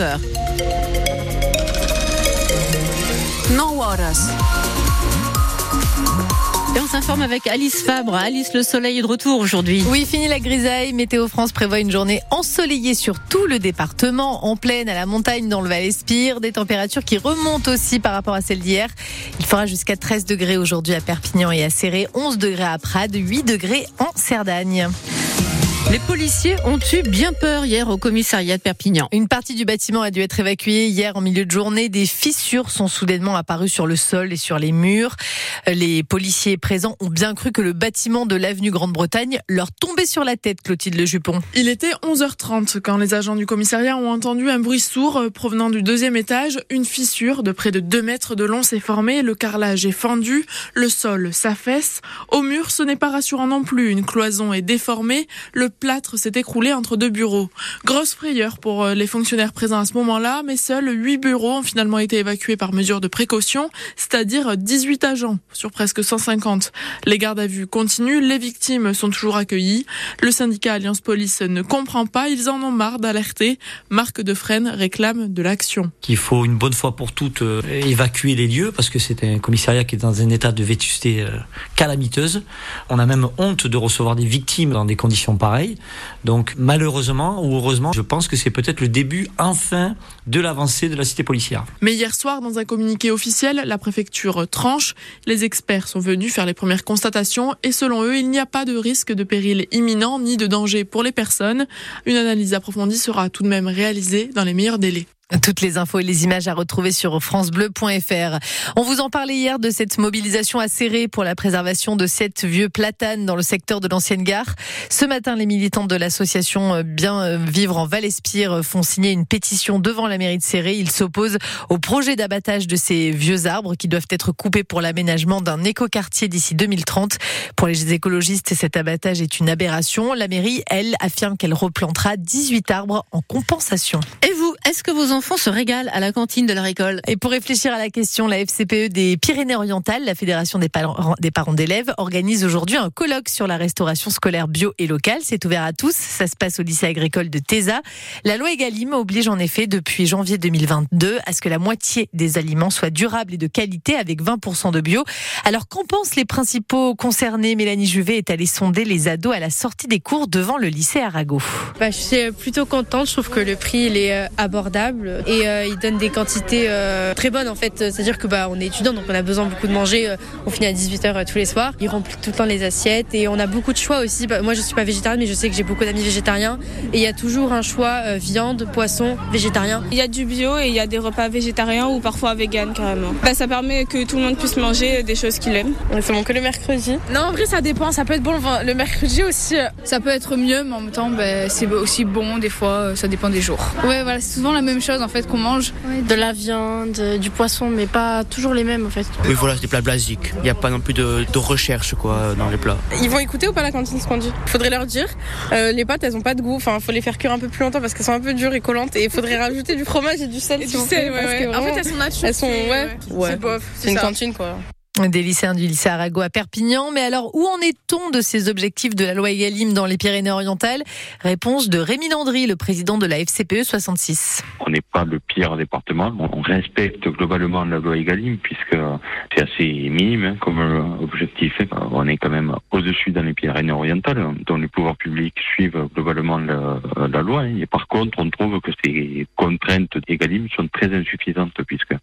No Waters. Et on s'informe avec Alice Fabre. Alice, le soleil est de retour aujourd'hui. Oui, fini la grisaille. Météo France prévoit une journée ensoleillée sur tout le département, en plaine, à la montagne, dans le Val-Espire. Des températures qui remontent aussi par rapport à celles d'hier. Il fera jusqu'à 13 degrés aujourd'hui à Perpignan et à Serré, 11 degrés à Prades, 8 degrés en Cerdagne. Les policiers ont eu bien peur hier au commissariat de Perpignan. Une partie du bâtiment a dû être évacuée hier en milieu de journée. Des fissures sont soudainement apparues sur le sol et sur les murs. Les policiers présents ont bien cru que le bâtiment de l'avenue Grande-Bretagne leur tombait sur la tête, Clotilde Le Jupon. Il était 11h30 quand les agents du commissariat ont entendu un bruit sourd provenant du deuxième étage. Une fissure de près de 2 mètres de long s'est formée, le carrelage est fendu, le sol s'affaisse. Au mur, ce n'est pas rassurant non plus. Une cloison est déformée, le plâtre s'est écroulé entre deux bureaux. Grosse frayeur pour euh, les fonctionnaires présents à ce moment-là, mais seuls 8 bureaux ont finalement été évacués par mesure de précaution, c'est-à-dire 18 agents sur presque 150. Les gardes à vue continuent, les victimes sont toujours accueillies. Le syndicat Alliance Police ne comprend pas, ils en ont marre d'alerter. Marc Defresne réclame de l'action. Il faut une bonne fois pour toutes euh, évacuer les lieux parce que c'est un commissariat qui est dans un état de vétusté euh, calamiteuse. On a même honte de recevoir des victimes dans des conditions pareilles. Donc malheureusement ou heureusement, je pense que c'est peut-être le début enfin de l'avancée de la cité policière. Mais hier soir, dans un communiqué officiel, la préfecture tranche. Les experts sont venus faire les premières constatations et selon eux, il n'y a pas de risque de péril imminent ni de danger pour les personnes. Une analyse approfondie sera tout de même réalisée dans les meilleurs délais. Toutes les infos et les images à retrouver sur francebleu.fr. On vous en parlait hier de cette mobilisation acérée pour la préservation de sept vieux platanes dans le secteur de l'ancienne gare. Ce matin, les militants de l'association Bien Vivre en Val-Espire font signer une pétition devant la mairie de Serré. Ils s'opposent au projet d'abattage de ces vieux arbres qui doivent être coupés pour l'aménagement d'un écoquartier d'ici 2030. Pour les écologistes, cet abattage est une aberration. La mairie, elle, affirme qu'elle replantera 18 arbres en compensation. Et vous, est-ce que vos enfants se régalent à la cantine de la récolte Et pour réfléchir à la question, la FCPE des Pyrénées-Orientales, la Fédération des parents des parents d'élèves, organise aujourd'hui un colloque sur la restauration scolaire bio et locale. C'est ouvert à tous. Ça se passe au lycée agricole de Téza. La loi Egalim oblige en effet depuis janvier 2022 à ce que la moitié des aliments soient durables et de qualité avec 20% de bio. Alors qu'en pensent les principaux concernés? Mélanie Juvet est allée sonder les ados à la sortie des cours devant le lycée Arago. Bah, je suis plutôt contente. Je trouve que le prix il est abordable et euh, il donne des quantités euh, très bonnes en fait. C'est-à-dire que bah on est étudiant donc on a besoin beaucoup de manger. on finit à 18h tous les soirs. Il remplit tout le temps les assiettes et on a beaucoup de choix aussi. Bah, moi je suis pas végétarienne mais je sais que j'ai beaucoup d'amis végétariens et il y a toujours un choix euh, viande, poisson, végétarien. Il y a du bio et il y a des repas végétariens ou parfois vegan carrément. Bah, ça permet que tout le monde puisse manger des choses qu'il aime. C'est bon que le mercredi. Non en vrai ça dépend. Ça peut être bon le mercredi aussi. Ça peut être mieux mais en même temps bah, c'est aussi bon des fois. Ça dépend des jours. Ouais voilà c'est souvent la même chose en fait qu'on mange. Ouais, de la viande, du poisson, mais pas toujours les mêmes en fait. Oui, voilà, c'est des plats basiques. Il n'y a pas non plus de, de, recherche quoi dans les plats. Ils vont écouter ou pas la cantine ce qu'on dit Faudrait leur dire. Euh, les pâtes, elles ont pas de goût. Enfin, faut les faire cuire un peu plus longtemps parce qu'elles sont un peu dures et collantes. Et il faudrait rajouter du fromage et du sel. Et du sel, ouais, ouais. En fait, elles sont naturelles. Elles sont, ouais, ouais. C'est bof. C'est une cantine quoi. Des lycéens du lycée Arago à Perpignan. Mais alors, où en est-on de ces objectifs de la loi Egalim dans les Pyrénées-Orientales? Réponse de Rémi Landry, le président de la FCPE 66. On n'est pas le pire département. On respecte globalement la loi Egalim puisque c'est assez minime hein, comme objectif. On est quand même au-dessus dans les Pyrénées-Orientales, dont les pouvoirs publics suivent globalement la, loi. Et par contre, on trouve que ces contraintes Egalim sont très insuffisantes puisque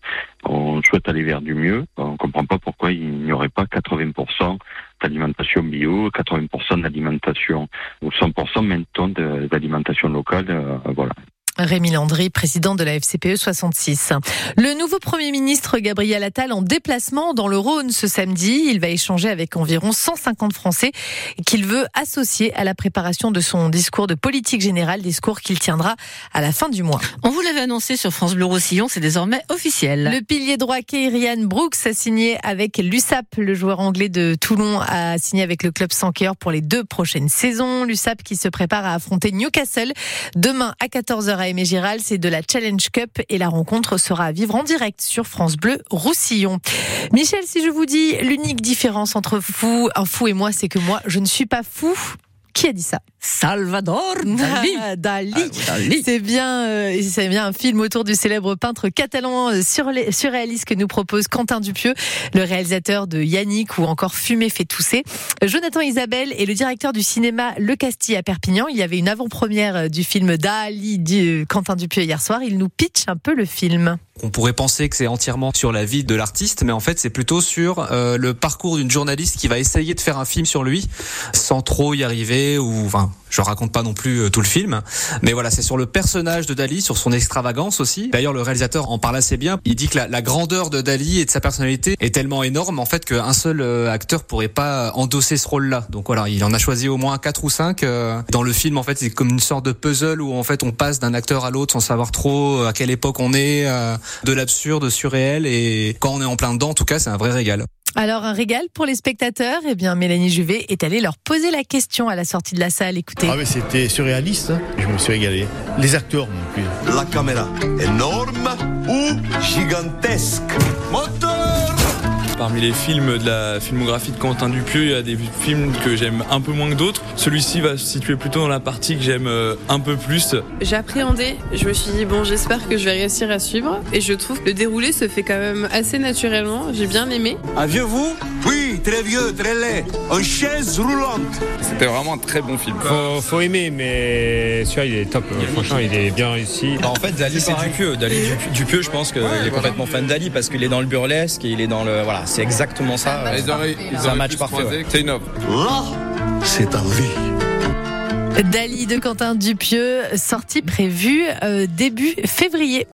on souhaite aller vers du mieux. On comprend pas pourquoi il n'y aurait pas 80% d'alimentation bio, 80% d'alimentation ou 100% maintenant d'alimentation locale. Euh, voilà. Rémi Landry, président de la FCPE 66. Le nouveau Premier ministre Gabriel Attal en déplacement dans le Rhône ce samedi. Il va échanger avec environ 150 Français qu'il veut associer à la préparation de son discours de politique générale, discours qu'il tiendra à la fin du mois. On vous l'avait annoncé sur France Bleu Roussillon, c'est désormais officiel. Le pilier droit Kyrian Brooks a signé avec l'USAP. Le joueur anglais de Toulon a signé avec le club Sanker pour les deux prochaines saisons. L'USAP qui se prépare à affronter Newcastle demain à 14h Aimé c'est de la Challenge Cup et la rencontre sera à vivre en direct sur France Bleu Roussillon. Michel, si je vous dis l'unique différence entre vous, un fou et moi, c'est que moi, je ne suis pas fou. Qui a dit ça? Salvador Dali. Ah, Dali. Ah, Dali. C'est bien, euh, c'est bien un film autour du célèbre peintre catalan euh, surréaliste que nous propose Quentin Dupieux, le réalisateur de Yannick ou encore Fumer fait tousser. Jonathan Isabelle est le directeur du cinéma Le Castille à Perpignan. Il y avait une avant-première euh, du film Dali de Quentin Dupieux hier soir. Il nous pitch un peu le film. On pourrait penser que c'est entièrement sur la vie de l'artiste, mais en fait c'est plutôt sur euh, le parcours d'une journaliste qui va essayer de faire un film sur lui sans trop y arriver ou enfin je raconte pas non plus euh, tout le film, mais voilà c'est sur le personnage de Dali, sur son extravagance aussi. D'ailleurs le réalisateur en parle assez bien. Il dit que la, grandeur de Dali et de sa personnalité est tellement énorme en fait qu'un seul euh, acteur pourrait pas endosser ce rôle-là. Donc voilà il en a choisi au moins quatre ou cinq. euh, Dans le film en fait c'est comme une sorte de puzzle où en fait on passe d'un acteur à l'autre sans savoir trop à quelle époque on est. de l'absurde, surréel et quand on est en plein dedans, en tout cas, c'est un vrai régal. Alors un régal pour les spectateurs? Eh bien Mélanie Juvet est allée leur poser la question à la sortie de la salle. Écoutez. Ah mais c'était surréaliste, hein. je me suis régalé. Les acteurs non plus. La caméra, énorme ou gigantesque? Moteur Parmi les films de la filmographie de Quentin Dupieux, il y a des films que j'aime un peu moins que d'autres. Celui-ci va se situer plutôt dans la partie que j'aime euh, un peu plus. J'appréhendais, je me suis dit bon j'espère que je vais réussir à suivre et je trouve que le déroulé se fait quand même assez naturellement, j'ai bien aimé. Un vieux vous? Oui, très vieux, très laid. En chaise roulante. C'était vraiment un très bon film. Faut, faut aimer, mais celui-là, il est top. Franchement, il est bien réussi. Bah, en fait, Dali, c'est Dupieux. Dali Dupieux, je pense qu'il est complètement fan de Dali parce qu'il est dans le burlesque et il est dans le. Voilà, c'est exactement ça. Oreilles, C'est un match parfait. ouais. C'est une œuvre. Là, c'est ta vie. Dali de Quentin Dupieux, sortie prévue euh, début février.